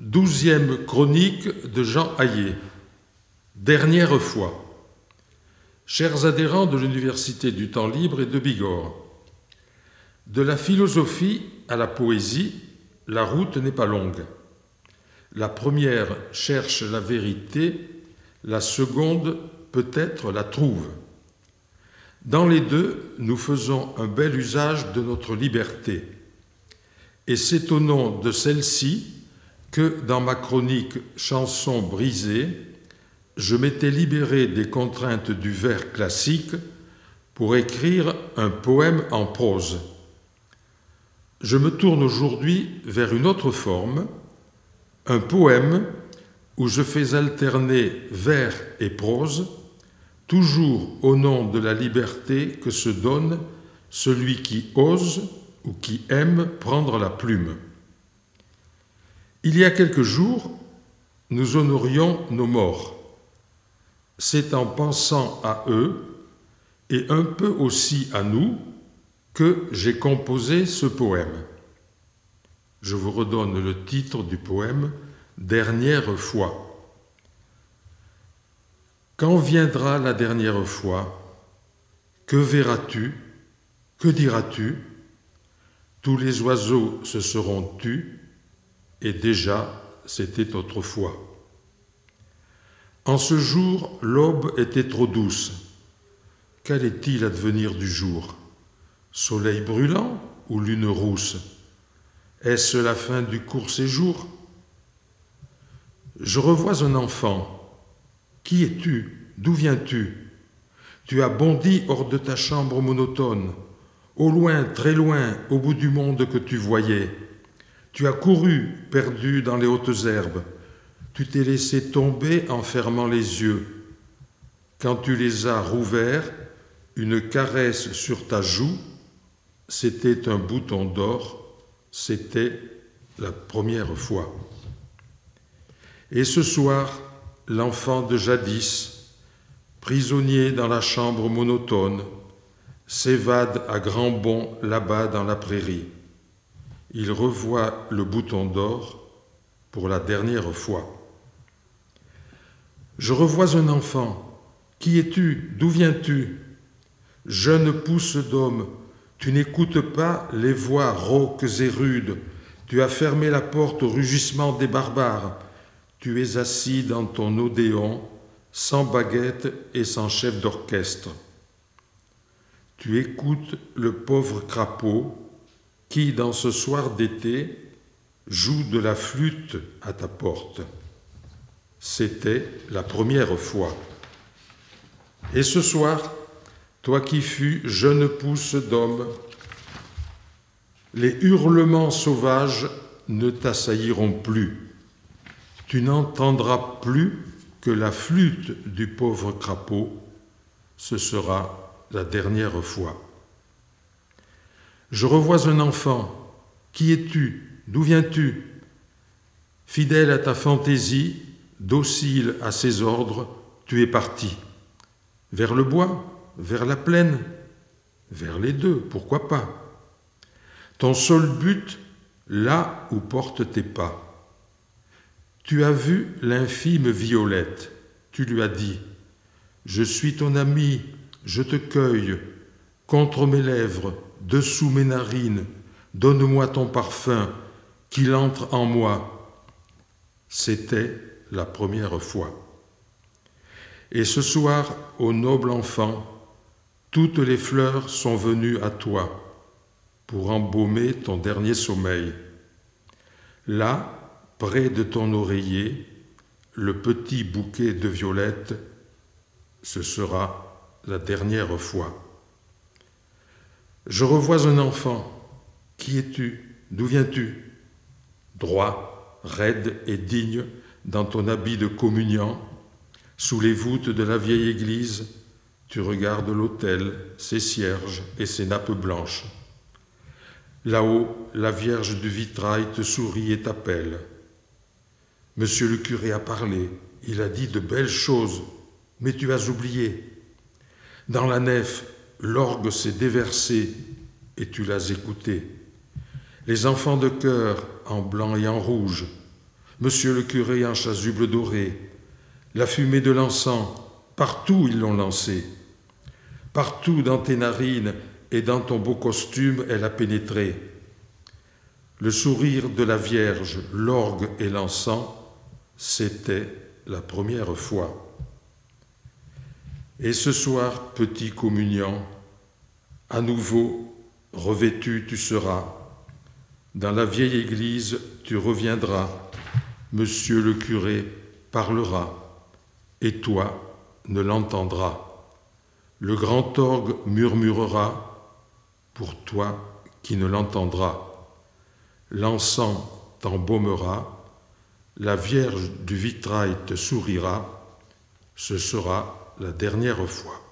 Douzième chronique de Jean Hayet. Dernière fois. Chers adhérents de l'Université du temps libre et de Bigorre, de la philosophie à la poésie, la route n'est pas longue. La première cherche la vérité, la seconde peut-être la trouve. Dans les deux, nous faisons un bel usage de notre liberté. Et c'est de celle-ci que dans ma chronique Chanson brisée, je m'étais libéré des contraintes du vers classique pour écrire un poème en prose. Je me tourne aujourd'hui vers une autre forme, un poème où je fais alterner vers et prose, toujours au nom de la liberté que se donne celui qui ose ou qui aime prendre la plume. Il y a quelques jours, nous honorions nos morts. C'est en pensant à eux et un peu aussi à nous que j'ai composé ce poème. Je vous redonne le titre du poème Dernière fois. Quand viendra la dernière fois? Que verras-tu? Que diras-tu? Tous les oiseaux se seront tus, et déjà c'était autrefois. En ce jour, l'aube était trop douce. Qu'allait-il advenir du jour? Soleil brûlant ou lune rousse? Est-ce la fin du court séjour? Je revois un enfant. Qui es-tu? D'où viens-tu? Tu as bondi hors de ta chambre monotone, au loin, très loin, au bout du monde que tu voyais. Tu as couru, perdu dans les hautes herbes. Tu t'es laissé tomber en fermant les yeux. Quand tu les as rouverts, une caresse sur ta joue, c'était un bouton d'or, c'était la première fois. Et ce soir, l'enfant de jadis, prisonnier dans la chambre monotone, s'évade à grands bonds là-bas dans la prairie il revoit le bouton d'or pour la dernière fois. Je revois un enfant. Qui es-tu? D'où viens-tu? Jeune pousse d'homme, tu n'écoutes pas les voix rauques et rudes. Tu as fermé la porte au rugissement des barbares. Tu es assis dans ton odéon, sans baguette et sans chef d'orchestre. Tu écoutes le pauvre crapaud qui, dans ce soir d'été, joue de la flûte à ta porte. C'était la première fois. Et ce soir, toi qui fus jeune pousse d'homme, les hurlements sauvages ne t'assailliront plus. Tu n'entendras plus que la flûte du pauvre crapaud. Ce sera la dernière fois. Je revois un enfant. Qui es-tu? D'où viens-tu? Fidèle à ta fantaisie, docile à ses ordres, tu es parti. Vers le bois Vers la plaine Vers les deux, pourquoi pas? Ton seul but, là où portent tes pas. Tu as vu l'infime violette, tu lui as dit, Je suis ton ami, je te cueille, contre mes lèvres, dessous mes narines, donne-moi ton parfum, qu'il entre en moi. C'était la première fois. Et ce soir, ô noble enfant, toutes les fleurs sont venues à toi pour embaumer ton dernier sommeil. Là, près de ton oreiller, le petit bouquet de violettes, ce sera la dernière fois. Je revois un enfant. Qui es-tu? D'où viens-tu? Droit, raide et digne, dans ton habit de communiant, sous les voûtes de la vieille église, tu regardes l'autel, ses cierges et ses nappes blanches. Là-haut, la Vierge du vitrail te sourit et t'appelle. Monsieur le curé a parlé, il a dit de belles choses, mais tu as oublié. Dans la nef, l'orgue s'est déversé et tu l'as écouté. Les enfants de cœur en blanc et en rouge Monsieur le curé en chasuble doré, la fumée de l'encens, partout ils l'ont lancée. Partout dans tes narines et dans ton beau costume, elle a pénétré. Le sourire de la Vierge, l'orgue et l'encens, c'était la première fois. Et ce soir, petit communion, à nouveau revêtu tu seras. Dans la vieille église, tu reviendras. Monsieur le curé parlera, et toi ne l'entendras. Le grand orgue murmurera, pour toi qui ne l'entendras. L'encens t'embaumera, la Vierge du vitrail te sourira, ce sera la dernière fois.